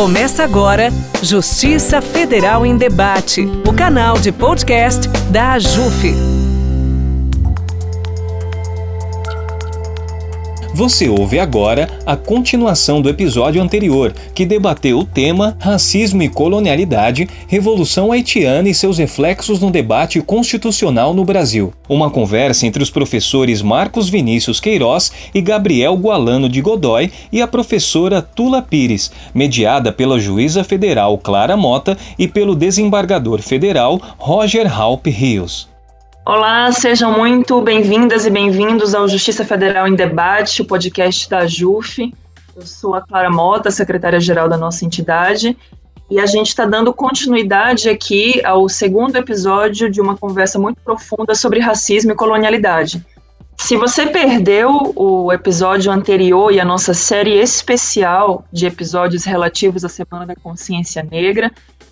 Começa agora Justiça Federal em Debate, o canal de podcast da AJUF. Você ouve agora a continuação do episódio anterior, que debateu o tema Racismo e Colonialidade, Revolução Haitiana e seus reflexos no debate constitucional no Brasil. Uma conversa entre os professores Marcos Vinícius Queiroz e Gabriel Gualano de Godoy e a professora Tula Pires, mediada pela juíza federal Clara Mota e pelo desembargador federal Roger Halp Rios. Olá, sejam muito bem-vindas e bem-vindos ao Justiça Federal em Debate, o podcast da JUF. Eu sou a Clara Mota, secretária-geral da nossa entidade, e a gente está dando continuidade aqui ao segundo episódio de uma conversa muito profunda sobre racismo e colonialidade. Se você perdeu o episódio anterior e a nossa série especial de episódios relativos à Semana da Consciência Negra,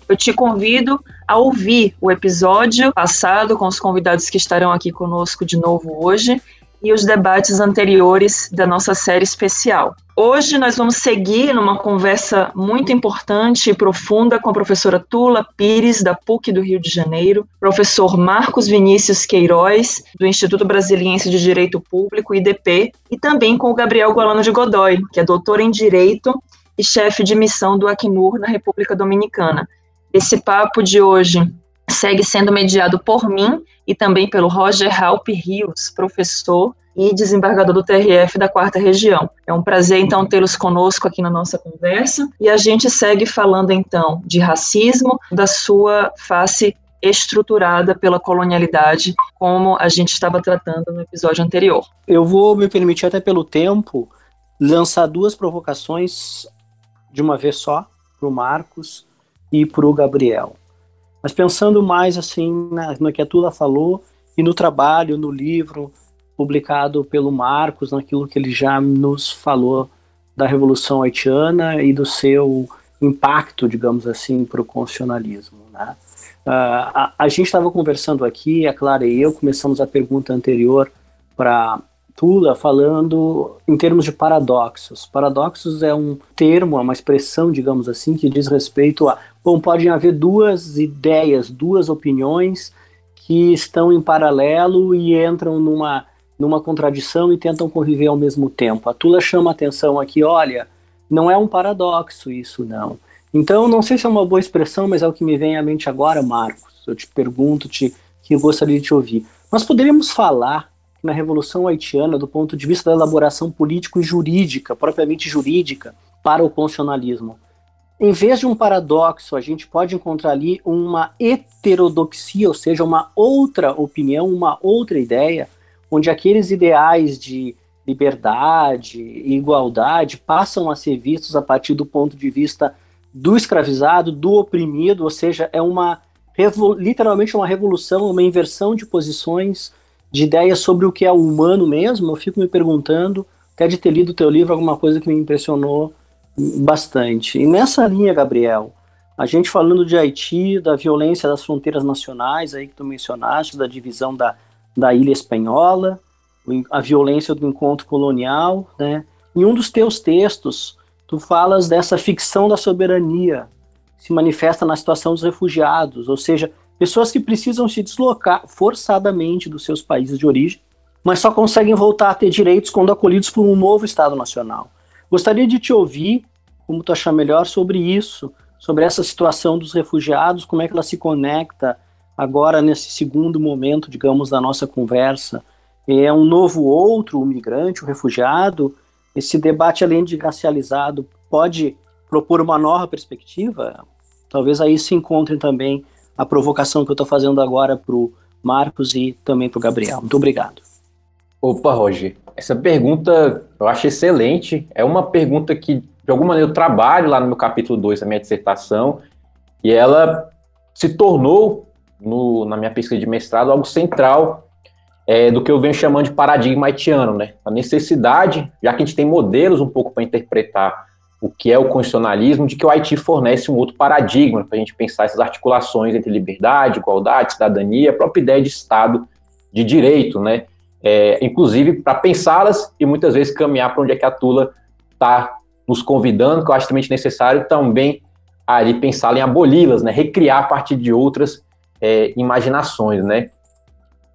eu te convido a ouvir o episódio passado com os convidados que estarão aqui conosco de novo hoje e os debates anteriores da nossa série especial. Hoje nós vamos seguir numa conversa muito importante e profunda com a professora Tula Pires, da PUC do Rio de Janeiro, professor Marcos Vinícius Queiroz, do Instituto Brasiliense de Direito Público, IDP, e também com o Gabriel Gualano de Godoy, que é doutor em Direito e chefe de missão do Acnur na República Dominicana. Esse papo de hoje segue sendo mediado por mim e também pelo Roger Halp Rios, professor e desembargador do TRF da Quarta Região. É um prazer, então, tê-los conosco aqui na nossa conversa e a gente segue falando, então, de racismo, da sua face estruturada pela colonialidade, como a gente estava tratando no episódio anterior. Eu vou me permitir, até pelo tempo, lançar duas provocações de uma vez só para o Marcos e para o Gabriel. Mas pensando mais assim na, no que a Tula falou e no trabalho, no livro publicado pelo Marcos, naquilo que ele já nos falou da Revolução Haitiana e do seu impacto, digamos assim, para o constitucionalismo. Né? Uh, a, a, gente estava conversando aqui, a Clara e eu começamos a pergunta anterior para Tula falando em termos de paradoxos. Paradoxos é um termo, é uma expressão, digamos assim, que diz respeito a. Bom, podem haver duas ideias, duas opiniões que estão em paralelo e entram numa, numa contradição e tentam conviver ao mesmo tempo. A Tula chama atenção aqui, olha, não é um paradoxo isso, não. Então, não sei se é uma boa expressão, mas é o que me vem à mente agora, Marcos. Eu te pergunto, te, que eu gostaria de te ouvir. Nós poderíamos falar na Revolução Haitiana do ponto de vista da elaboração político e jurídica, propriamente jurídica, para o constitucionalismo. Em vez de um paradoxo, a gente pode encontrar ali uma heterodoxia, ou seja, uma outra opinião, uma outra ideia, onde aqueles ideais de liberdade e igualdade passam a ser vistos a partir do ponto de vista do escravizado, do oprimido, ou seja, é uma literalmente uma revolução, uma inversão de posições de ideias sobre o que é o humano mesmo, eu fico me perguntando, até de ter lido teu livro, alguma coisa que me impressionou bastante. E nessa linha, Gabriel, a gente falando de Haiti, da violência das fronteiras nacionais, aí que tu mencionaste, da divisão da, da ilha espanhola, a violência do encontro colonial, né? Em um dos teus textos, tu falas dessa ficção da soberania, se manifesta na situação dos refugiados, ou seja, Pessoas que precisam se deslocar forçadamente dos seus países de origem, mas só conseguem voltar a ter direitos quando acolhidos por um novo Estado Nacional. Gostaria de te ouvir, como tu achar melhor, sobre isso, sobre essa situação dos refugiados, como é que ela se conecta agora nesse segundo momento, digamos, da nossa conversa. É um novo outro, o migrante, o refugiado. Esse debate, além de racializado, pode propor uma nova perspectiva? Talvez aí se encontrem também a provocação que eu estou fazendo agora para o Marcos e também para o Gabriel. Muito obrigado. Opa, Roger, essa pergunta eu acho excelente. É uma pergunta que, de alguma maneira, eu trabalho lá no meu capítulo 2 da minha dissertação, e ela se tornou, no, na minha pesquisa de mestrado, algo central é, do que eu venho chamando de paradigma haitiano, né? A necessidade, já que a gente tem modelos um pouco para interpretar o que é o constitucionalismo, de que o Haiti fornece um outro paradigma para a gente pensar essas articulações entre liberdade, igualdade, cidadania, a própria ideia de Estado de direito, né? É, inclusive para pensá-las e muitas vezes caminhar para onde é que a Tula está nos convidando, que eu acho também necessário também ali pensar em aboli-las, né? Recriar a partir de outras é, imaginações, né?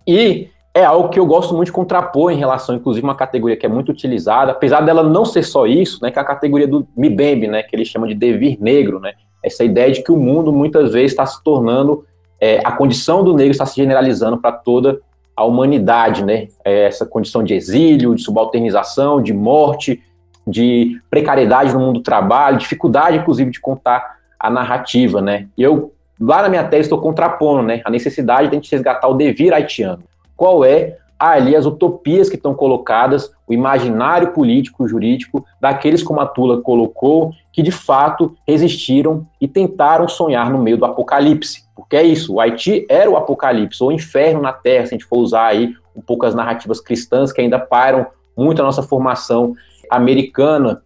E é algo que eu gosto muito de contrapor em relação, inclusive, uma categoria que é muito utilizada, apesar dela não ser só isso, né, que é a categoria do Mibembe, né, que ele chama de devir negro, né, essa ideia de que o mundo muitas vezes está se tornando, é, a condição do negro está se generalizando para toda a humanidade, né, é essa condição de exílio, de subalternização, de morte, de precariedade no mundo do trabalho, dificuldade, inclusive, de contar a narrativa, né, e eu, lá na minha tese, estou contrapondo, né, a necessidade de a gente resgatar o devir haitiano, qual é ali as utopias que estão colocadas, o imaginário político, jurídico, daqueles como a Tula colocou, que de fato resistiram e tentaram sonhar no meio do apocalipse. Porque é isso, o Haiti era o apocalipse, ou o inferno na Terra, se a gente for usar aí um pouco as narrativas cristãs que ainda pairam muito a nossa formação americana.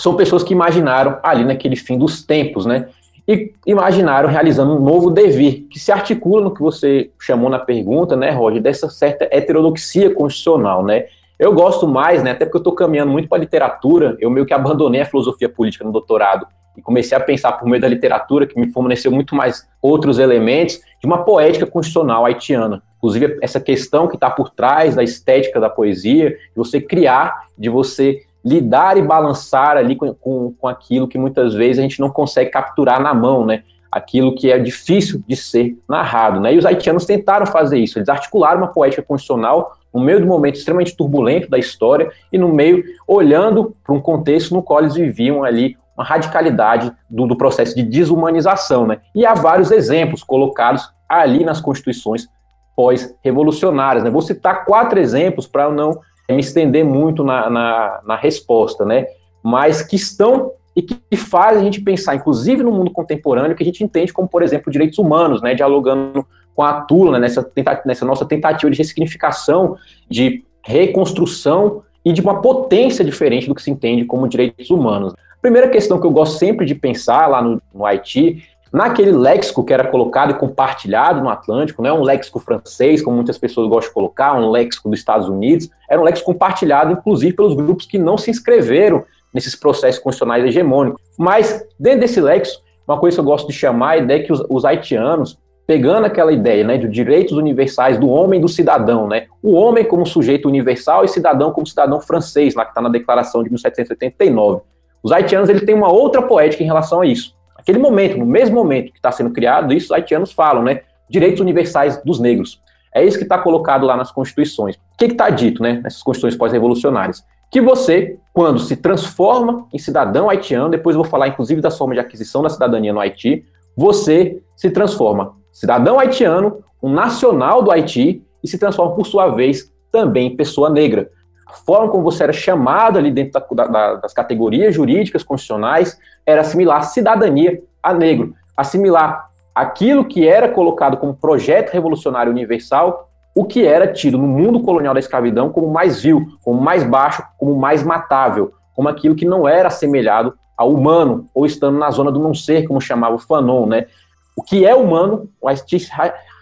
São pessoas que imaginaram ali naquele fim dos tempos, né? E imaginaram realizando um novo devir, que se articula no que você chamou na pergunta, né, Roger, dessa certa heterodoxia constitucional, né? Eu gosto mais, né, até porque eu estou caminhando muito para a literatura, eu meio que abandonei a filosofia política no doutorado e comecei a pensar por meio da literatura, que me forneceu muito mais outros elementos, de uma poética constitucional haitiana. Inclusive, essa questão que está por trás da estética da poesia, de você criar, de você lidar e balançar ali com, com, com aquilo que muitas vezes a gente não consegue capturar na mão, né? Aquilo que é difícil de ser narrado, né? E os haitianos tentaram fazer isso, eles articularam uma poética constitucional no meio do momento extremamente turbulento da história e no meio olhando para um contexto no qual eles viviam ali uma radicalidade do, do processo de desumanização, né? E há vários exemplos colocados ali nas constituições pós-revolucionárias, né? Vou citar quatro exemplos para não me estender muito na, na, na, resposta, né? Mas que estão e que fazem a gente pensar, inclusive no mundo contemporâneo, que a gente entende como, por exemplo, direitos humanos, né? Dialogando com a Tula, né? nessa, nessa nossa tentativa de ressignificação, de reconstrução e de uma potência diferente do que se entende como direitos humanos. A primeira questão que eu gosto sempre de pensar lá no, no Haiti naquele léxico que era colocado e compartilhado no Atlântico, não é um léxico francês, como muitas pessoas gostam de colocar, um léxico dos Estados Unidos, era um léxico compartilhado, inclusive, pelos grupos que não se inscreveram nesses processos constitucionais hegemônicos. Mas, dentro desse léxico, uma coisa que eu gosto de chamar a ideia que os, os haitianos, pegando aquela ideia né, de direitos universais do homem e do cidadão, né, o homem como sujeito universal e cidadão como cidadão francês, lá que está na Declaração de 1789. Os haitianos ele têm uma outra poética em relação a isso aquele momento, no mesmo momento que está sendo criado, isso os haitianos falam, né? Direitos universais dos negros. É isso que está colocado lá nas constituições. O que está dito, né? Nessas constituições pós-revolucionárias? Que você, quando se transforma em cidadão haitiano, depois eu vou falar inclusive da forma de aquisição da cidadania no Haiti, você se transforma cidadão haitiano, um nacional do Haiti e se transforma, por sua vez, também em pessoa negra a forma como você era chamado ali dentro da, da, das categorias jurídicas constitucionais era assimilar cidadania a negro, assimilar aquilo que era colocado como projeto revolucionário universal, o que era tido no mundo colonial da escravidão como mais vil, como mais baixo, como mais matável, como aquilo que não era assemelhado ao humano, ou estando na zona do não ser, como chamava o Fanon, né? O que é humano, o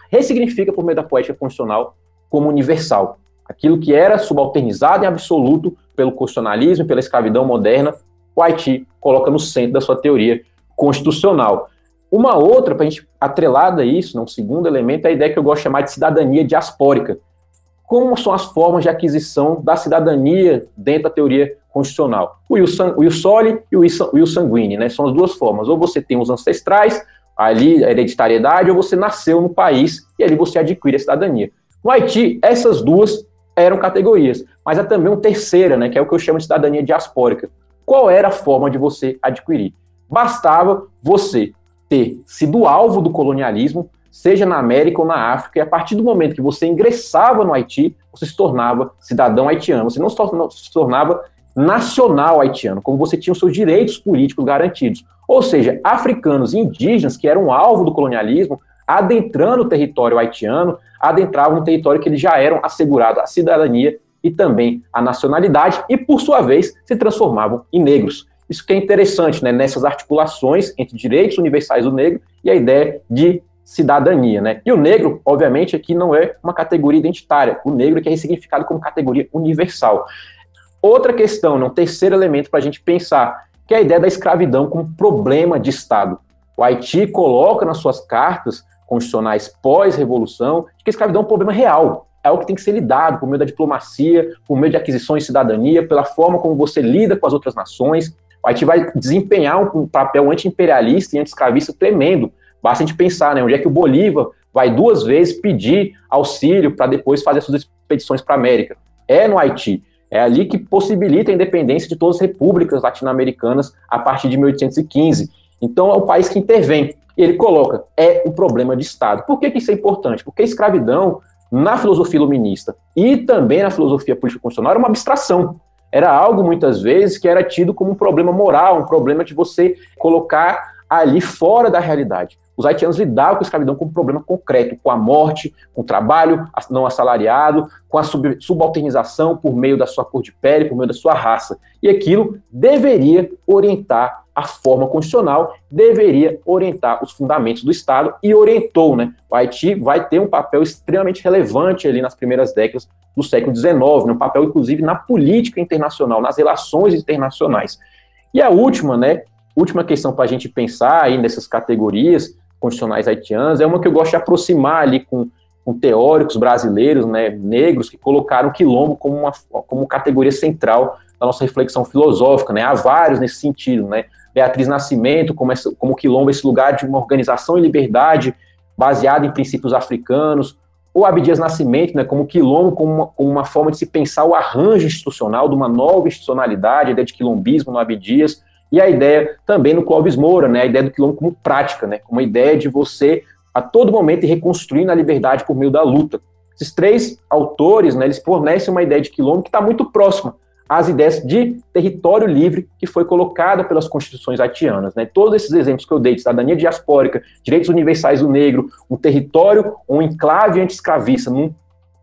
ressignifica por meio da poética constitucional como universal. Aquilo que era subalternizado em absoluto pelo constitucionalismo, pela escravidão moderna, o Haiti coloca no centro da sua teoria constitucional. Uma outra, para a gente atrelada a isso, né, um segundo elemento, é a ideia que eu gosto de chamar de cidadania diaspórica. Como são as formas de aquisição da cidadania dentro da teoria constitucional? O Will e o Will né? São as duas formas. Ou você tem os ancestrais, ali a hereditariedade, ou você nasceu no país e ali você adquire a cidadania. No Haiti, essas duas eram categorias. Mas há também uma terceira, né, que é o que eu chamo de cidadania diaspórica. Qual era a forma de você adquirir? Bastava você ter sido alvo do colonialismo, seja na América ou na África, e a partir do momento que você ingressava no Haiti, você se tornava cidadão haitiano. Você não se tornava nacional haitiano, como você tinha os seus direitos políticos garantidos. Ou seja, africanos e indígenas que eram alvo do colonialismo, adentrando o território haitiano, adentravam no território que eles já eram assegurados a cidadania e também a nacionalidade, e por sua vez se transformavam em negros. Isso que é interessante, né, nessas articulações entre direitos universais do negro e a ideia de cidadania, né? E o negro, obviamente, aqui não é uma categoria identitária. O negro é que é ressignificado como categoria universal. Outra questão, né, um terceiro elemento para a gente pensar que é a ideia da escravidão como problema de Estado. O Haiti coloca nas suas cartas constitucionais pós-revolução que a escravidão é um problema real, é algo que tem que ser lidado por meio da diplomacia, por meio de aquisições de cidadania, pela forma como você lida com as outras nações. O Haiti vai desempenhar um papel anti-imperialista e anti-escravista tremendo. Basta a gente pensar, né, onde é que o Bolívar vai duas vezes pedir auxílio para depois fazer suas expedições para a América. É no Haiti. É ali que possibilita a independência de todas as repúblicas latino-americanas a partir de 1815. Então é o país que intervém. Ele coloca, é um problema de Estado. Por que, que isso é importante? Porque a escravidão, na filosofia iluminista e também na filosofia política constitucional, era uma abstração. Era algo, muitas vezes, que era tido como um problema moral, um problema de você colocar ali fora da realidade. Os haitianos lidavam com a escravidão como um problema concreto, com a morte, com o trabalho não assalariado, com a sub subalternização por meio da sua cor de pele, por meio da sua raça. E aquilo deveria orientar a forma constitucional, deveria orientar os fundamentos do Estado e orientou, né? O Haiti vai ter um papel extremamente relevante ali nas primeiras décadas do século XIX, né? um papel inclusive na política internacional, nas relações internacionais. E a última, né, última questão para a gente pensar aí nessas categorias constitucionais haitianas é uma que eu gosto de aproximar ali com, com teóricos brasileiros, né, negros, que colocaram o quilombo como uma como categoria central da nossa reflexão filosófica, né, há vários nesse sentido, né, Beatriz Nascimento como, como quilombo, esse lugar de uma organização e liberdade baseada em princípios africanos, ou Abdias Nascimento, né, como quilombo, como uma, como uma forma de se pensar o arranjo institucional de uma nova institucionalidade, a ideia de quilombismo no Abdias, e a ideia também no Clóvis Moura, né, a ideia do quilombo como prática, né, como uma ideia de você a todo momento ir reconstruindo a liberdade por meio da luta. Esses três autores, né, eles fornecem uma ideia de quilombo que está muito próxima às ideias de território livre que foi colocada pelas constituições haitianas. Né? Todos esses exemplos que eu dei, de cidadania diaspórica, direitos universais do negro, um território, um enclave anti-escravista no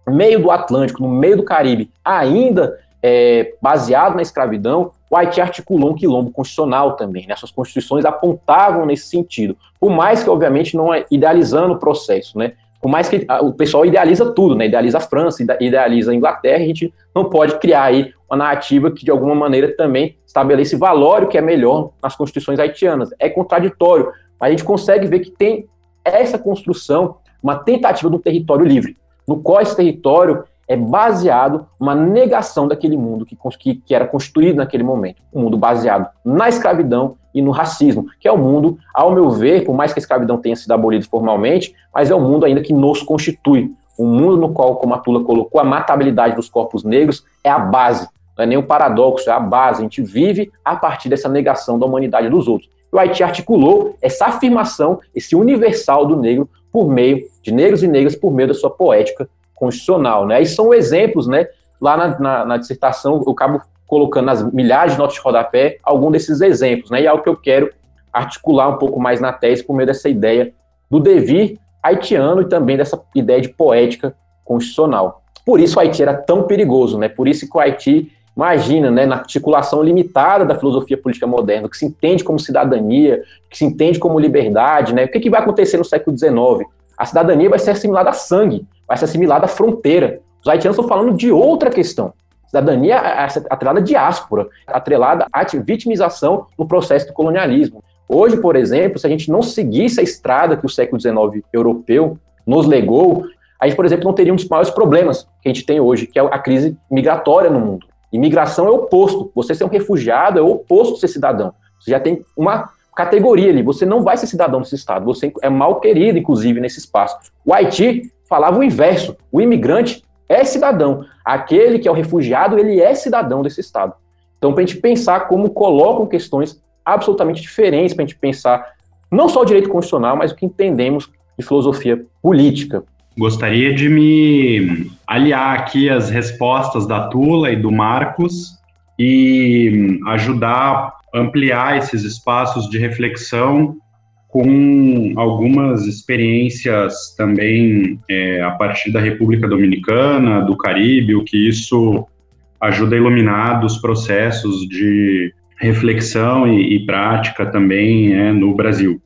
meio do Atlântico, no meio do Caribe, ainda é, baseado na escravidão, o Haiti articulou um quilombo constitucional também. Né? Constituições apontavam nesse sentido. Por mais que, obviamente, não é idealizando o processo, né? Por mais que o pessoal idealiza tudo, né? Idealiza a França, idealiza a Inglaterra, a gente não pode criar aí uma narrativa que, de alguma maneira, também estabelece valor que é melhor nas constituições haitianas. É contraditório, mas a gente consegue ver que tem essa construção, uma tentativa de um território livre, no qual esse território é baseado uma negação daquele mundo que, que, que, era constituído naquele momento. Um mundo baseado na escravidão e no racismo, que é o um mundo, ao meu ver, por mais que a escravidão tenha sido abolida formalmente, mas é um mundo ainda que nos constitui. Um mundo no qual, como a Tula colocou, a matabilidade dos corpos negros é a base, não é nem um paradoxo, é a base. A gente vive a partir dessa negação da humanidade dos outros. O Haiti articulou essa afirmação, esse universal do negro, por meio de negros e negras, por meio da sua poética constitucional, né? E são exemplos, né? Lá na, na, na dissertação eu acabo colocando nas milhares de notas de rodapé algum desses exemplos, né? E é o que eu quero articular um pouco mais na tese por meio dessa ideia do devir haitiano e também dessa ideia de poética constitucional. Por isso o Haiti era tão perigoso, né? Por isso que o Haiti, imagina, né, na articulação limitada da filosofia política moderna, que se entende como cidadania, que se entende como liberdade, né? O que, que vai acontecer no século XIX? A cidadania vai ser assimilada a sangue vai ser assimilada à fronteira. Os haitianos estão falando de outra questão. Cidadania atrelada à diáspora, atrelada à vitimização no processo do colonialismo. Hoje, por exemplo, se a gente não seguisse a estrada que o século XIX europeu nos legou, a gente, por exemplo, não teria um dos maiores problemas que a gente tem hoje, que é a crise migratória no mundo. Imigração é o oposto. Você ser um refugiado é o oposto de ser cidadão. Você já tem uma categoria ali. Você não vai ser cidadão desse estado. Você é mal querido, inclusive, nesse espaço. O Haiti falava o inverso. O imigrante é cidadão. Aquele que é o refugiado, ele é cidadão desse Estado. Então, para a gente pensar como colocam questões absolutamente diferentes, para a gente pensar não só o direito constitucional, mas o que entendemos de filosofia política. Gostaria de me aliar aqui às respostas da Tula e do Marcos e ajudar a ampliar esses espaços de reflexão com algumas experiências também é, a partir da República Dominicana, do Caribe, o que isso ajuda a iluminar dos processos de reflexão e, e prática também é, no Brasil.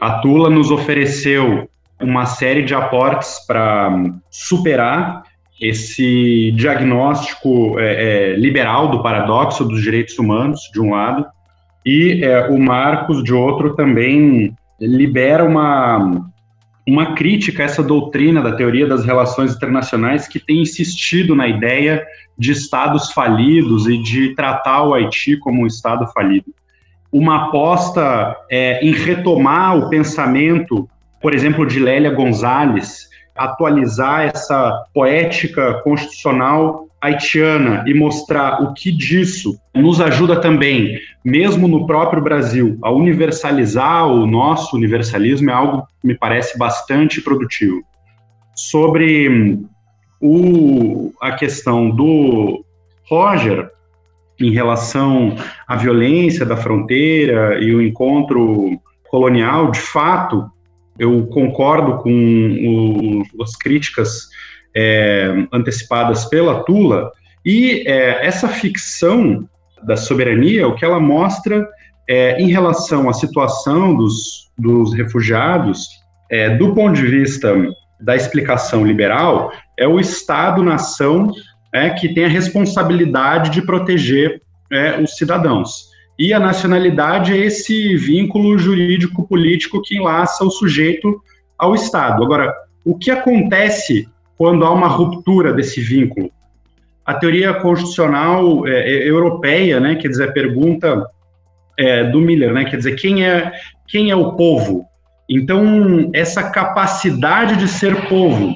A Tula nos ofereceu uma série de aportes para superar esse diagnóstico é, é, liberal do paradoxo dos direitos humanos, de um lado, e é, o Marcos, de outro, também libera uma, uma crítica a essa doutrina da teoria das relações internacionais que tem insistido na ideia de estados falidos e de tratar o Haiti como um estado falido. Uma aposta é, em retomar o pensamento, por exemplo, de Lélia Gonzalez, atualizar essa poética constitucional haitiana e mostrar o que disso nos ajuda também, mesmo no próprio Brasil, a universalizar o nosso universalismo é algo que me parece bastante produtivo. Sobre hum, o, a questão do Roger em relação à violência da fronteira e o encontro colonial, de fato, eu concordo com o, as críticas é, antecipadas pela Tula, e é, essa ficção da soberania, o que ela mostra é, em relação à situação dos, dos refugiados, é, do ponto de vista da explicação liberal, é o Estado-nação é, que tem a responsabilidade de proteger é, os cidadãos. E a nacionalidade é esse vínculo jurídico-político que enlaça o sujeito ao Estado. Agora, o que acontece quando há uma ruptura desse vínculo. A teoria constitucional é, é, europeia, né, quer dizer, a pergunta é, do Miller, né, quer dizer, quem é, quem é o povo? Então, essa capacidade de ser povo,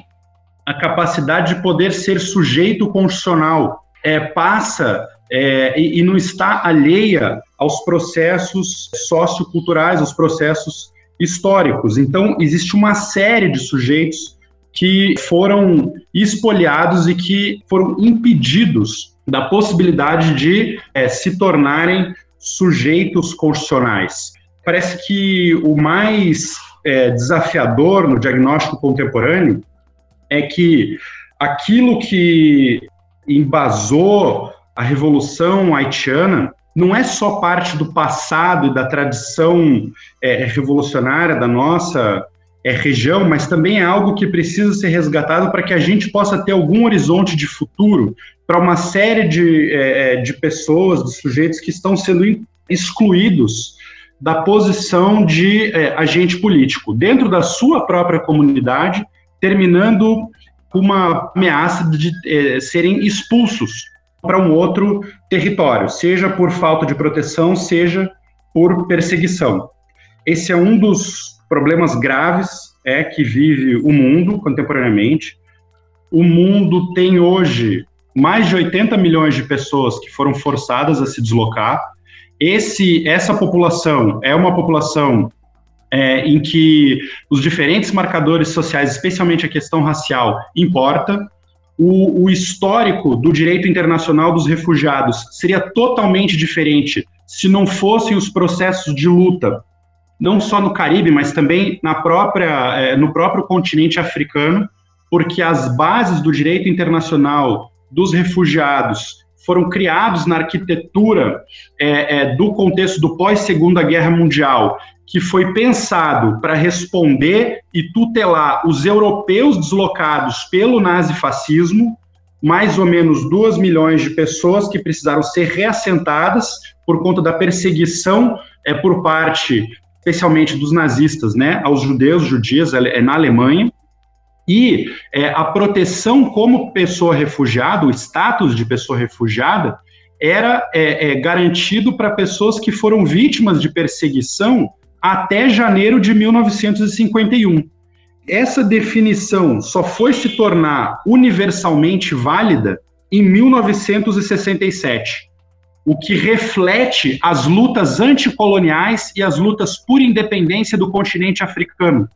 a capacidade de poder ser sujeito constitucional, é, passa é, e, e, não está alheia aos processos socioculturais, aos processos históricos. Então, existe uma série de sujeitos que foram espoliados e que foram impedidos da possibilidade de é, se tornarem sujeitos constitucionais. Parece que o mais é, desafiador no diagnóstico contemporâneo é que aquilo que embasou a Revolução Haitiana não é só parte do passado e da tradição é, revolucionária da nossa é, região, mas também é algo que precisa ser resgatado para que a gente possa ter algum horizonte de futuro para uma série de, é, é, de pessoas, de sujeitos que estão sendo excluídos da posição de é, agente político, dentro da sua própria comunidade, terminando com uma ameaça de é, serem expulsos para um outro território, seja por falta de proteção, seja por perseguição. Esse é um dos problemas graves é que vive o mundo contemporaneamente. O mundo tem hoje mais de 80 milhões de pessoas que foram forçadas a se deslocar. Esse, essa população é uma população é, em que os diferentes marcadores sociais, especialmente a questão racial, importa. O, o histórico do direito internacional dos refugiados seria totalmente diferente se não fossem os processos de luta não só no Caribe, mas também na própria, é, no próprio continente africano, porque as bases do direito internacional dos refugiados foram criados na arquitetura é, é, do contexto do pós-segunda guerra mundial, que foi pensado para responder e tutelar os europeus deslocados pelo nazifascismo, mais ou menos duas milhões de pessoas que precisaram ser reassentadas por conta da perseguição é, por parte especialmente dos nazistas, né, aos judeus, judias, é na Alemanha, e é, a proteção como pessoa refugiada, o status de pessoa refugiada, era é, é, garantido para pessoas que foram vítimas de perseguição até janeiro de 1951. Essa definição só foi se tornar universalmente válida em 1967 o que reflete as lutas anticoloniais e as lutas por independência do continente africano.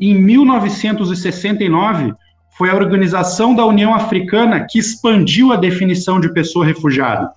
Em 1969, foi a Organização da União Africana que expandiu a definição de pessoa refugiada.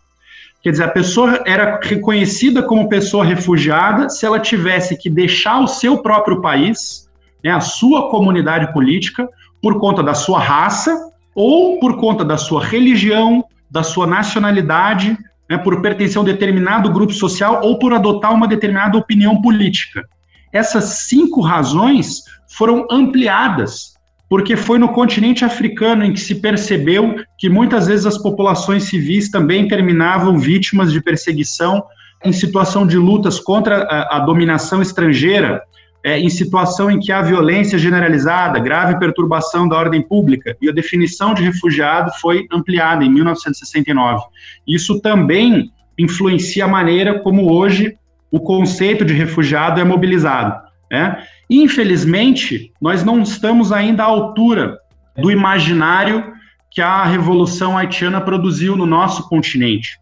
Quer dizer, a pessoa era reconhecida como pessoa refugiada se ela tivesse que deixar o seu próprio país, né, a sua comunidade política, por conta da sua raça ou por conta da sua religião, da sua nacionalidade, né, por pertencer a um determinado grupo social ou por adotar uma determinada opinião política. Essas cinco razões foram ampliadas, porque foi no continente africano em que se percebeu que muitas vezes as populações civis também terminavam vítimas de perseguição em situação de lutas contra a, a dominação estrangeira, é, em situação em que há violência generalizada, grave perturbação da ordem pública, e a definição de refugiado foi ampliada em 1969. Isso também influencia a maneira como hoje o conceito de refugiado é mobilizado. Né? Infelizmente, nós não estamos ainda à altura do imaginário que a Revolução Haitiana produziu no nosso continente.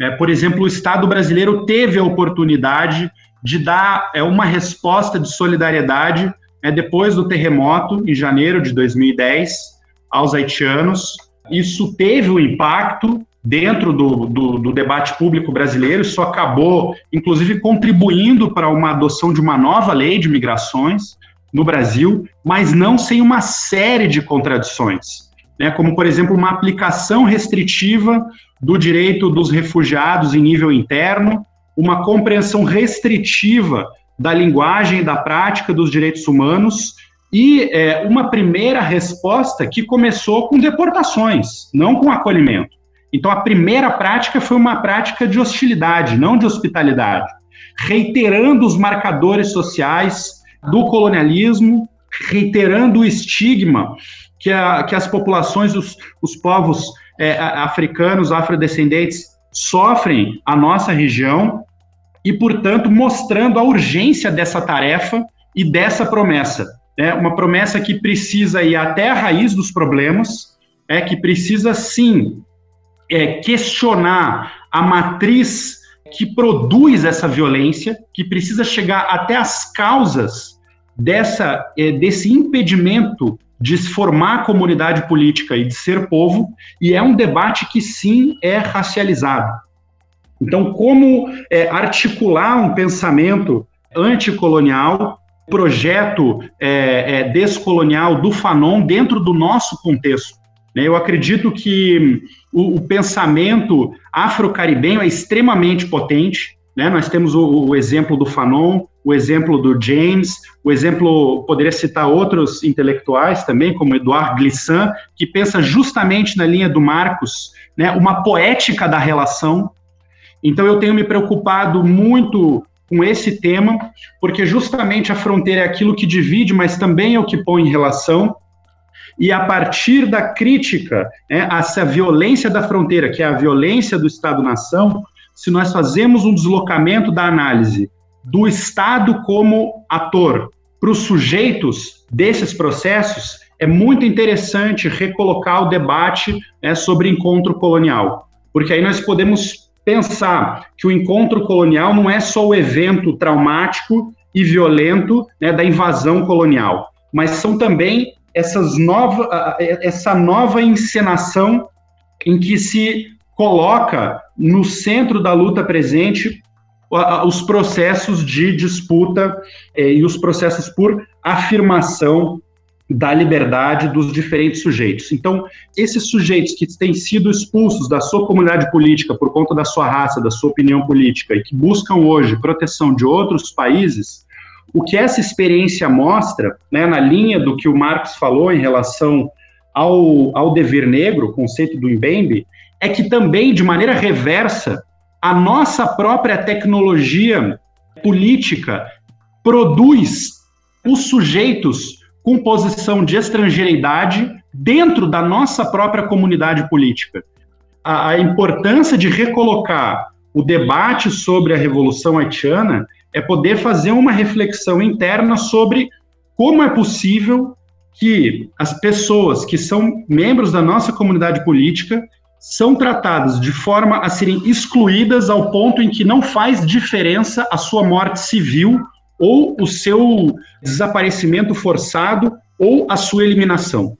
É, por exemplo, o Estado brasileiro teve a oportunidade de dar é, uma resposta de solidariedade é, depois do terremoto, em janeiro de 2010, aos haitianos. Isso teve um impacto dentro do, do, do, debate público brasileiro, isso acabou, inclusive, contribuindo para uma adoção de uma nova lei de migrações no Brasil, mas não sem uma série de contradições, né, como, por exemplo, uma aplicação restritiva do direito dos refugiados em nível interno, uma compreensão restritiva da linguagem e da prática dos direitos humanos e é, uma primeira resposta que começou com deportações, não com acolhimento. Então, a primeira prática foi uma prática de hostilidade, não de hospitalidade, reiterando os marcadores sociais do colonialismo, reiterando o estigma que, a, que as populações, os, os povos é, africanos, afrodescendentes, sofrem a nossa região e, portanto, mostrando a urgência dessa tarefa e dessa promessa. É uma promessa que precisa ir até a raiz dos problemas, é que precisa sim é, questionar a matriz que produz essa violência, que precisa chegar até as causas dessa, é, desse impedimento de se formar a comunidade política e de ser povo, e é um debate que sim é racializado. Então, como é, articular um pensamento anticolonial, projeto é, é, descolonial do Fanon dentro do nosso contexto? Né? Eu acredito que o, o pensamento afro-caribenho é extremamente potente. Né? Nós temos o, o exemplo do Fanon, o exemplo do James, o exemplo, poderia citar outros intelectuais também, como Eduard Glissant, que pensa justamente na linha do Marcos, né, uma poética da relação. Então eu tenho me preocupado muito com esse tema, porque justamente a fronteira é aquilo que divide, mas também é o que põe em relação. E a partir da crítica né, a essa violência da fronteira, que é a violência do Estado-nação, se nós fazemos um deslocamento da análise do Estado como ator. Para os sujeitos desses processos, é muito interessante recolocar o debate né, sobre encontro colonial, porque aí nós podemos pensar que o encontro colonial não é só o evento traumático e violento né, da invasão colonial, mas são também essas nova, essa nova encenação em que se coloca no centro da luta presente os processos de disputa eh, e os processos por afirmação da liberdade dos diferentes sujeitos. Então, esses sujeitos que têm sido expulsos da sua comunidade política por conta da sua raça, da sua opinião política e que buscam hoje proteção de outros países, o que essa experiência mostra, né, na linha do que o Marx falou em relação ao, ao dever negro, o conceito do Mbembe, é que também, de maneira reversa, a nossa própria tecnologia política produz os sujeitos com posição de estrangeiridade dentro da nossa própria comunidade política. A, a, importância de recolocar o debate sobre a Revolução Haitiana é poder fazer uma reflexão interna sobre como é possível que as pessoas que são membros da nossa comunidade política são tratadas de forma a serem excluídas ao ponto em que não faz diferença a sua morte civil ou o seu desaparecimento forçado ou a sua eliminação,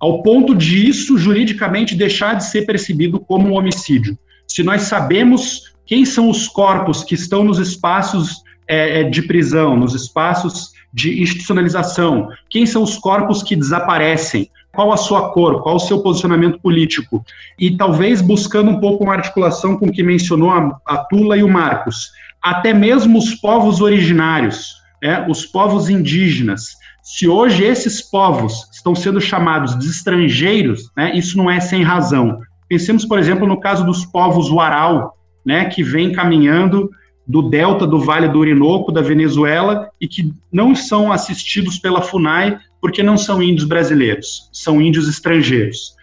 ao ponto de isso juridicamente deixar de ser percebido como um homicídio. Se nós sabemos quem são os corpos que estão nos espaços é, é de prisão, nos espaços de institucionalização, quem são os corpos que desaparecem, qual a sua cor, qual o seu posicionamento político, e talvez buscando um pouco uma articulação com o que mencionou a, a Tula e o Marcos, até mesmo os povos originários, né, os povos indígenas. Se hoje esses povos estão sendo chamados de estrangeiros, né, isso não é sem razão. Pensemos, por exemplo, no caso dos povos Uarau, né, que vem caminhando do delta do Vale do Orinoco, da Venezuela, e que não são assistidos pela FUNAI porque não são índios brasileiros, são índios estrangeiros.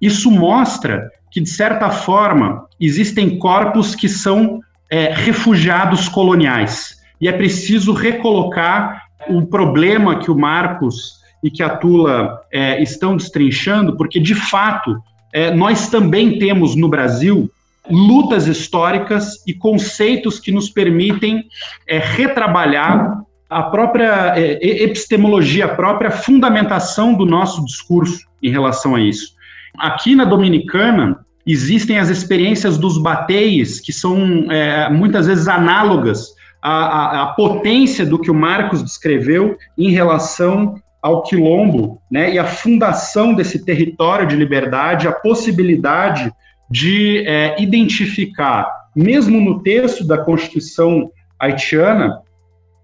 Isso mostra que, de certa forma, existem corpos que são é, refugiados coloniais. E é preciso recolocar o problema que o Marcos e que a Tula é, estão destrinchando, porque, de fato, é, nós também temos no Brasil lutas históricas e conceitos que nos permitem é, retrabalhar a própria é, epistemologia, a própria fundamentação do nosso discurso em relação a isso. Aqui na Dominicana, existem as experiências dos bateis, que são é, muitas vezes análogas à, à, à, potência do que o Marcos descreveu em relação ao quilombo, né, e a fundação desse território de liberdade, a possibilidade de é, identificar, mesmo no texto da Constituição haitiana,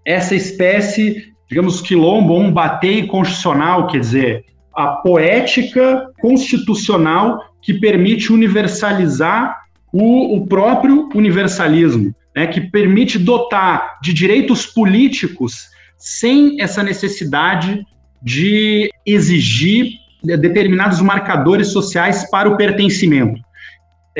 essa espécie, digamos, quilombo, um batei constitucional, quer dizer, a poética constitucional que permite universalizar o, o próprio universalismo, né, que permite dotar de direitos políticos sem essa necessidade de exigir determinados marcadores sociais para o pertencimento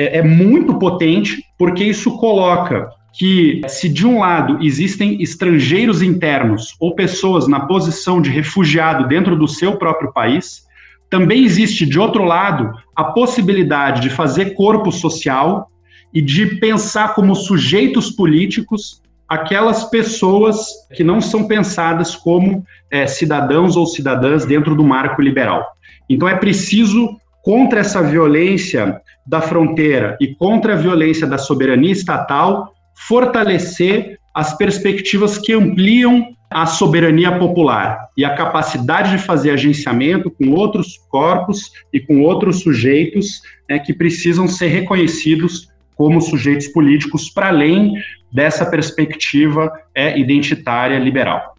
é, é muito potente, porque isso coloca que, se de um lado existem estrangeiros internos ou pessoas na posição de refugiado dentro do seu próprio país, também existe, de outro lado, a possibilidade de fazer corpo social e de pensar como sujeitos políticos aquelas pessoas que não são pensadas como é, cidadãos ou cidadãs dentro do marco liberal. Então é preciso, contra essa violência da fronteira e contra a violência da soberania estatal, fortalecer as perspectivas que ampliam a soberania popular e a capacidade de fazer agenciamento com outros corpos e com outros sujeitos né, que precisam ser reconhecidos como sujeitos políticos para além dessa perspectiva é, identitária liberal.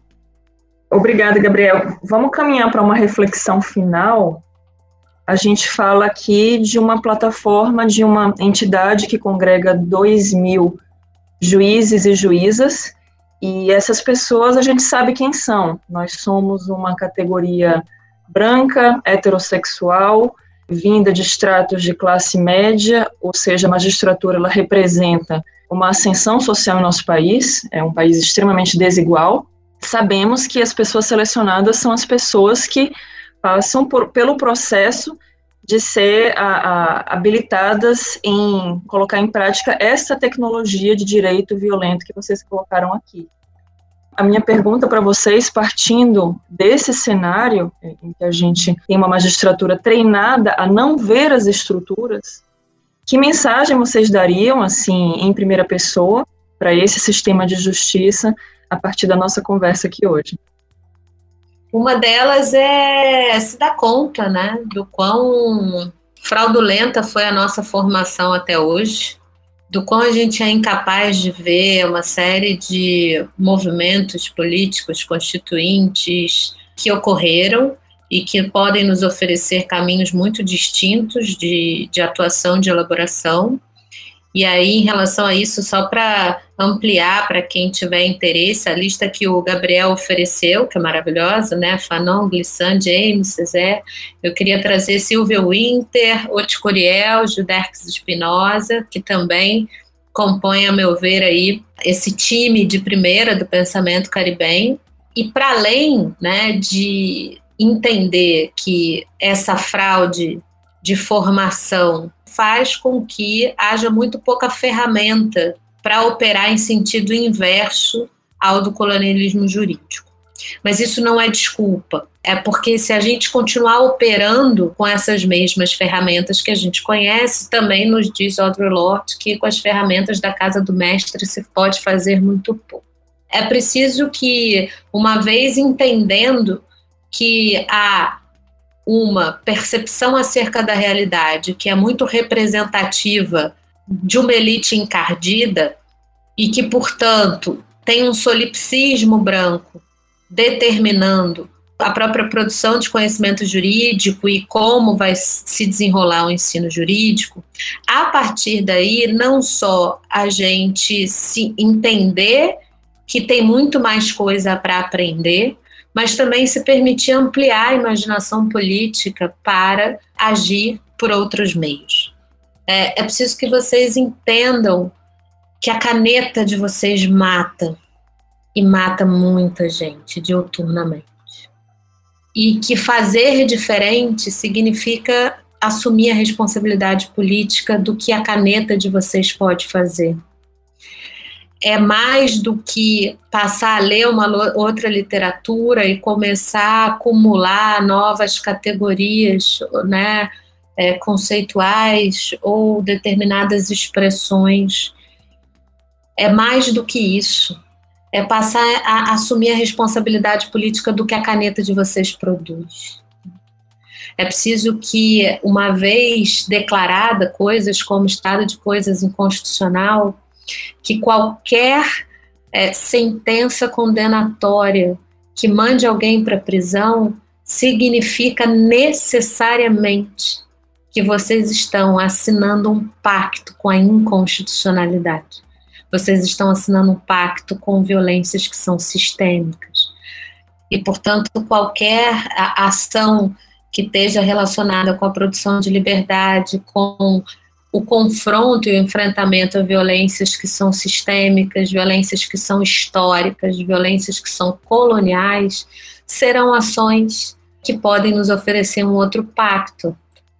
Obrigada, Gabriel. Vamos caminhar para uma reflexão final a gente fala aqui de uma plataforma, de uma entidade que congrega 2 mil juízes e juízas, e essas pessoas a gente sabe quem são. Nós somos uma categoria branca, heterossexual, vinda de estratos de classe média, ou seja, a magistratura ela representa uma ascensão social em nosso país, é um país extremamente desigual. Sabemos que as pessoas selecionadas são as pessoas que passam por, pelo processo de ser a, a, habilitadas em colocar em prática essa tecnologia de direito violento que vocês colocaram aqui. A minha pergunta para vocês, partindo desse cenário, em que a gente tem uma magistratura treinada a não ver as estruturas, que mensagem vocês dariam, assim, em primeira pessoa, para esse sistema de justiça, a partir da nossa conversa aqui hoje? Uma delas é se dar conta, né, do quão fraudulenta foi a nossa formação até hoje, do quão a gente é incapaz de ver uma série de movimentos políticos constituintes que ocorreram e que podem nos oferecer caminhos muito distintos de, de atuação, de elaboração, e aí, em relação a isso, só para ampliar para quem tiver interesse, a lista que o Gabriel ofereceu, que é maravilhosa, né? Fanon, Glissan, James, Cezé. Eu queria trazer Silvia Winter, Oticoriel, Juderx Espinosa, que também compõem, a meu ver, aí esse time de primeira do pensamento caribenho. E para além né, de entender que essa fraude de formação faz com que haja muito pouca ferramenta para operar em sentido inverso ao do colonialismo jurídico. Mas isso não é desculpa. É porque se a gente continuar operando com essas mesmas ferramentas que a gente conhece, também nos diz Audre Lorde que com as ferramentas da casa do mestre se pode fazer muito pouco. É preciso que, uma vez entendendo que há uma percepção acerca da realidade que é muito representativa de uma elite encardida e que, portanto, tem um solipsismo branco determinando a própria produção de conhecimento jurídico e como vai se desenrolar o ensino jurídico, a partir daí, não só a gente se entender que tem muito mais coisa para aprender, mas também se permitir ampliar a imaginação política para agir por outros meios. É, é preciso que vocês entendam que a caneta de vocês mata e mata muita gente diuturnamente. E que fazer diferente significa assumir a responsabilidade política do que a caneta de vocês pode fazer. É mais do que passar a ler uma outra literatura e começar a acumular novas categorias né, é, conceituais ou determinadas expressões. É mais do que isso é passar a assumir a responsabilidade política do que a caneta de vocês produz. É preciso que, uma vez declarada coisas como estado de coisas inconstitucional, que qualquer é, sentença condenatória que mande alguém para a prisão significa necessariamente que vocês estão assinando um pacto com a inconstitucionalidade vocês estão assinando um pacto com violências que são sistêmicas. E, portanto, qualquer ação que esteja relacionada com a produção de liberdade, com o confronto e o enfrentamento a violências que são sistêmicas, violências que são históricas, violências que são coloniais, serão ações que podem nos oferecer um outro pacto.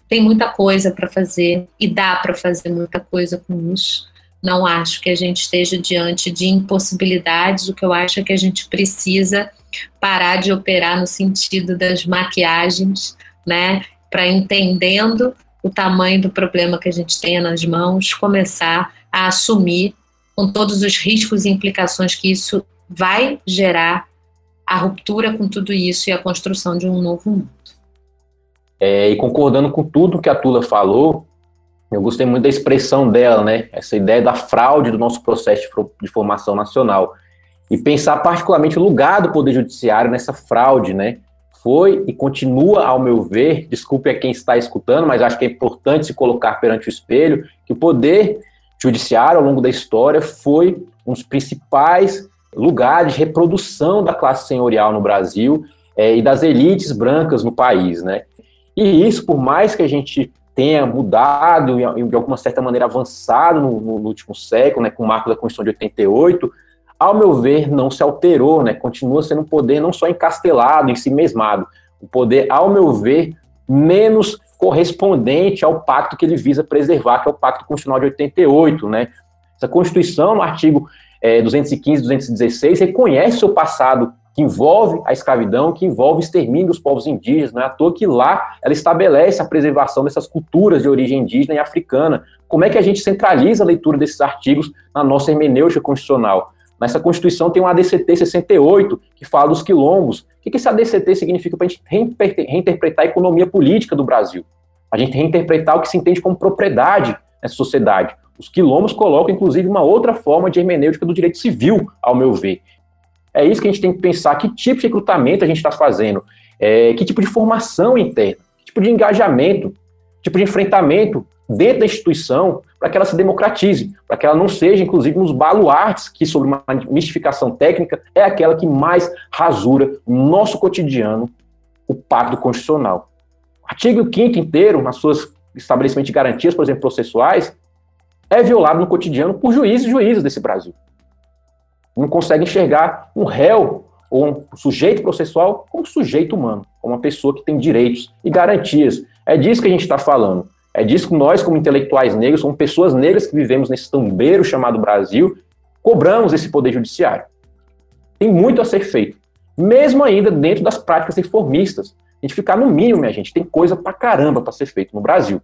Tem muita coisa para fazer e dá para fazer muita coisa com isso. Não acho que a gente esteja diante de impossibilidades. O que eu acho é que a gente precisa parar de operar no sentido das maquiagens, né? Para entendendo o tamanho do problema que a gente tem nas mãos, começar a assumir com todos os riscos e implicações que isso vai gerar a ruptura com tudo isso e a construção de um novo mundo. É, e concordando com tudo que a Tula falou, eu gostei muito da expressão dela, né? Essa ideia da fraude do nosso processo de formação nacional. E pensar particularmente o lugar do Poder Judiciário nessa fraude, né? Foi e continua, ao meu ver, desculpe a quem está escutando, mas acho que é importante se colocar perante o espelho, que o Poder Judiciário, ao longo da história, foi um dos principais lugares de reprodução da classe senhorial no Brasil é, e das elites brancas no país, né? E isso, por mais que a gente tenha mudado e de alguma certa maneira avançado no, no, último século, né, com o marco da Constituição de 88, ao meu ver, não se alterou, né, continua sendo um poder não só encastelado, em si mesmado, um poder, ao meu ver, menos correspondente ao pacto que ele visa preservar, que é o Pacto Constitucional de 88, né. Essa Constituição, no artigo é, 215 216, reconhece seu passado que envolve a escravidão, que envolve o extermínio dos povos indígenas. Não é à toa que lá ela estabelece a preservação dessas culturas de origem indígena e africana. Como é que a gente centraliza a leitura desses artigos na nossa hermenêutica constitucional? Nessa Constituição tem um ADCT 68, que fala dos quilombos. O que esse ADCT significa para a gente reinterpretar a economia política do Brasil? A gente reinterpretar o que se entende como propriedade nessa sociedade. Os quilombos colocam, inclusive, uma outra forma de hermenêutica do direito civil, ao meu ver. É isso que a gente tem que pensar, que tipo de recrutamento a gente está fazendo, é, que tipo de formação interna, que tipo de engajamento, que tipo de enfrentamento dentro da instituição para que ela se democratize, para que ela não seja, inclusive, nos baluartes que, sobre uma mistificação técnica, é aquela que mais rasura no nosso cotidiano o pacto constitucional. O artigo 5 inteiro, nas suas estabelecimentos de garantias, por exemplo, processuais, é violado no cotidiano por juízes e juízes desse Brasil não consegue enxergar um réu ou um sujeito processual como sujeito humano, como uma pessoa que tem direitos e garantias. É disso que a gente está falando. É disso que nós, como intelectuais negros, como pessoas negras que vivemos nesse tambeiro chamado Brasil, cobramos esse poder judiciário. Tem muito a ser feito, mesmo ainda dentro das práticas reformistas. A gente ficar no mínimo, minha gente, tem coisa pra caramba para ser feito no Brasil.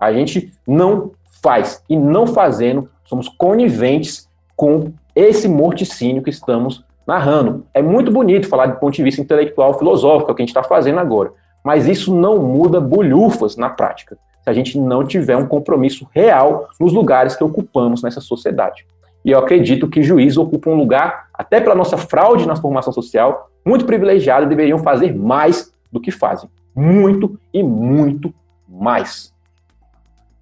A gente não faz e não fazendo, somos coniventes com esse morticínio que estamos narrando. É muito bonito falar de ponto de vista intelectual, filosófico, é o que a gente está fazendo agora, mas isso não muda bolhufas na prática, se a gente não tiver um compromisso real nos lugares que ocupamos nessa sociedade. E eu acredito que juízes ocupam um lugar, até pela nossa fraude na formação social, muito privilegiado e deveriam fazer mais do que fazem. Muito e muito mais.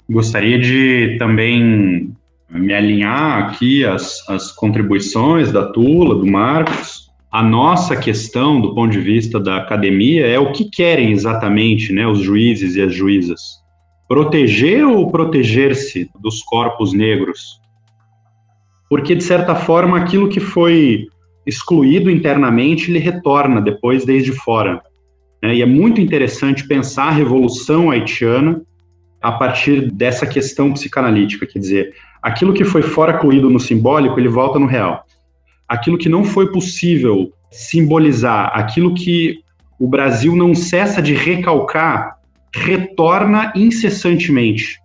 Gostaria de também me alinhar aqui as contribuições da Tula, do Marcos. A nossa questão, do ponto de vista da academia, é o que querem exatamente né, os juízes e as juízas. Proteger ou proteger-se dos corpos negros? Porque, de certa forma, aquilo que foi excluído internamente, ele retorna depois desde fora. Né? E é muito interessante pensar a Revolução Haitiana a partir dessa questão psicanalítica, quer dizer, aquilo que foi fora coído no simbólico, ele volta no real. Aquilo que não foi possível simbolizar, aquilo que o Brasil não cessa de recalcar, retorna incessantemente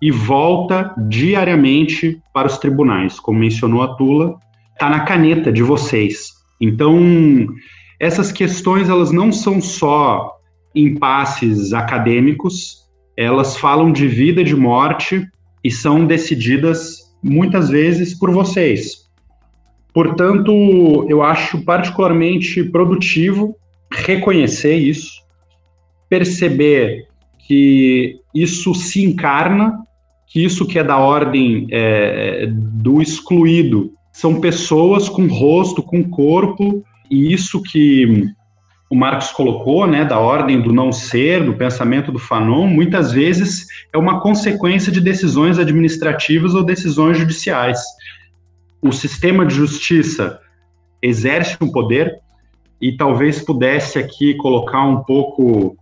e volta diariamente para os tribunais, como mencionou a Tula, está na caneta de vocês. Então, essas questões elas não são só impasses acadêmicos, elas falam de vida e de morte e são decididas muitas vezes por vocês. Portanto, eu acho particularmente produtivo reconhecer isso, perceber que isso se encarna, que isso que é da ordem é, do excluído são pessoas com rosto, com corpo, e isso que o Marx colocou, né, da ordem do não ser, do pensamento do Fanon, muitas vezes é uma consequência de decisões administrativas ou decisões judiciais. O sistema de justiça exerce um poder e talvez pudesse aqui colocar um pouco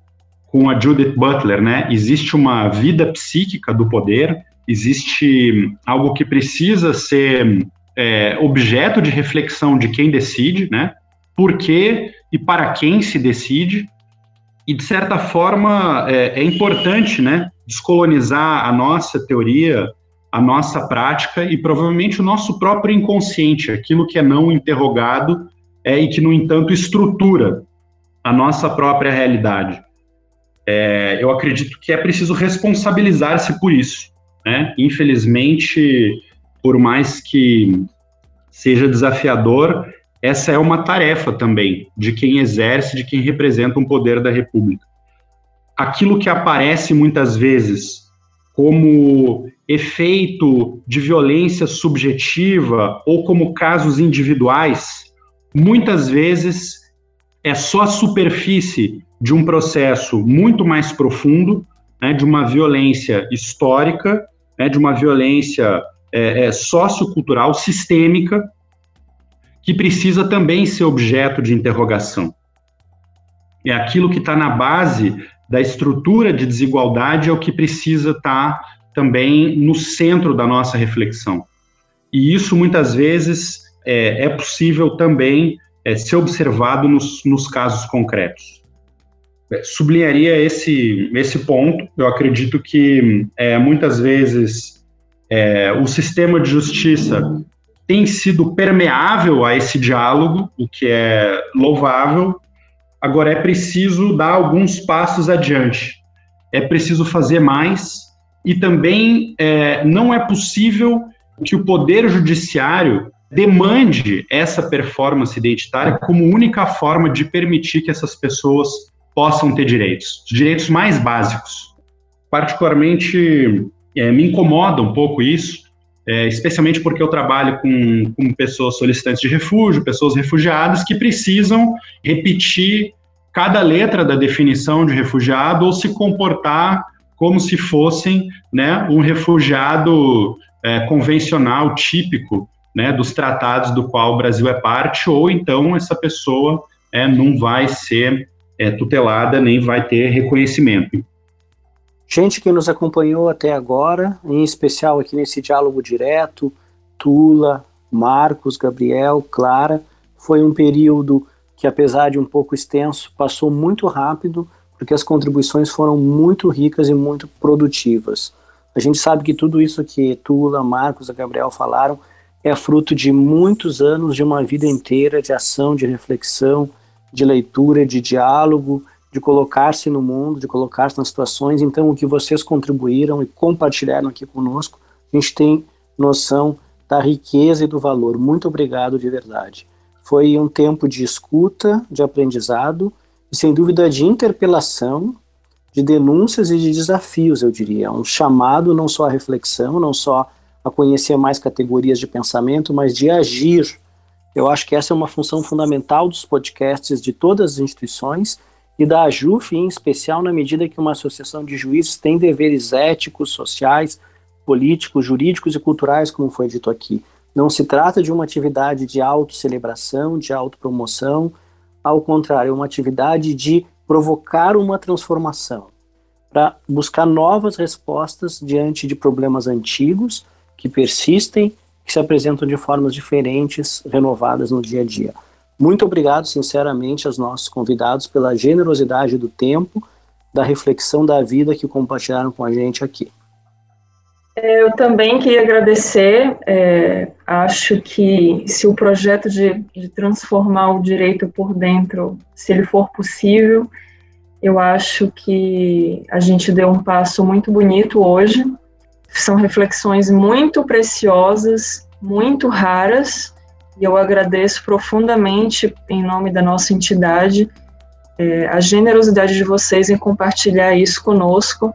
com a Judith Butler, né? Existe uma vida psíquica do poder, existe algo que precisa ser é, objeto de reflexão de quem decide, né? Por que e para quem se decide. E, de certa forma, é, é importante né, descolonizar a nossa teoria, a nossa prática e provavelmente o nosso próprio inconsciente, aquilo que é não interrogado é, e que, no entanto, estrutura a nossa própria realidade. É, eu acredito que é preciso responsabilizar-se por isso. Né? Infelizmente, por mais que seja desafiador, essa é uma tarefa também de quem exerce, de quem representa um poder da República. Aquilo que aparece muitas vezes como efeito de violência subjetiva ou como casos individuais, muitas vezes é só a superfície de um processo muito mais profundo, né, de uma violência histórica, né, de uma violência é, é, sociocultural sistêmica, que precisa também ser objeto de interrogação. É aquilo que está na base da estrutura de desigualdade é o que precisa estar tá também no centro da nossa reflexão. E isso muitas vezes é, é possível também é, ser observado nos, nos casos concretos. É, sublinharia esse, esse ponto. Eu acredito que é, muitas vezes é, o sistema de justiça tem sido permeável a esse diálogo, o que é louvável. Agora é preciso dar alguns passos adiante. É preciso fazer mais e também é, não é possível que o poder judiciário demande essa performance identitária como única forma de permitir que essas pessoas possam ter direitos, direitos mais básicos. Particularmente é, me incomoda um pouco isso, é, especialmente porque eu trabalho com, com pessoas solicitantes de refúgio, pessoas refugiadas que precisam repetir cada letra da definição de refugiado ou se comportar como se fossem né, um refugiado é, convencional, típico né, dos tratados do qual o Brasil é parte, ou então essa pessoa é, não vai ser é, tutelada nem vai ter reconhecimento. Gente que nos acompanhou até agora, em especial aqui nesse diálogo direto, Tula, Marcos, Gabriel, Clara, foi um período que, apesar de um pouco extenso, passou muito rápido, porque as contribuições foram muito ricas e muito produtivas. A gente sabe que tudo isso que Tula, Marcos e Gabriel falaram é fruto de muitos anos de uma vida inteira de ação, de reflexão, de leitura, de diálogo, de colocar-se no mundo, de colocar-se nas situações. Então, o que vocês contribuíram e compartilharam aqui conosco, a gente tem noção da riqueza e do valor. Muito obrigado de verdade. Foi um tempo de escuta, de aprendizado e, sem dúvida, de interpelação, de denúncias e de desafios, eu diria. Um chamado não só à reflexão, não só a conhecer mais categorias de pensamento, mas de agir. Eu acho que essa é uma função fundamental dos podcasts de todas as instituições e da AJUF em especial, na medida que uma associação de juízes tem deveres éticos, sociais, políticos, jurídicos e culturais, como foi dito aqui. Não se trata de uma atividade de autocelebração, de autopromoção, ao contrário, é uma atividade de provocar uma transformação, para buscar novas respostas diante de problemas antigos que persistem, que se apresentam de formas diferentes, renovadas no dia a dia. Muito obrigado, sinceramente, aos nossos convidados pela generosidade do tempo, da reflexão da vida que compartilharam com a gente aqui. É, eu também queria agradecer. É, acho que se o projeto de, de, transformar o direito por dentro, se ele for possível, eu acho que a gente deu um passo muito bonito hoje. São reflexões muito preciosas, muito raras, e eu agradeço profundamente, em nome da nossa entidade, é, a generosidade de vocês em compartilhar isso conosco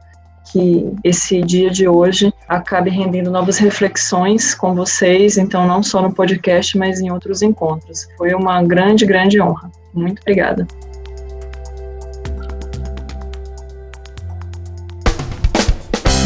que esse dia de hoje acabe rendendo novas reflexões com vocês, então não só no podcast, mas em outros encontros. Foi uma grande, grande honra. Muito obrigada.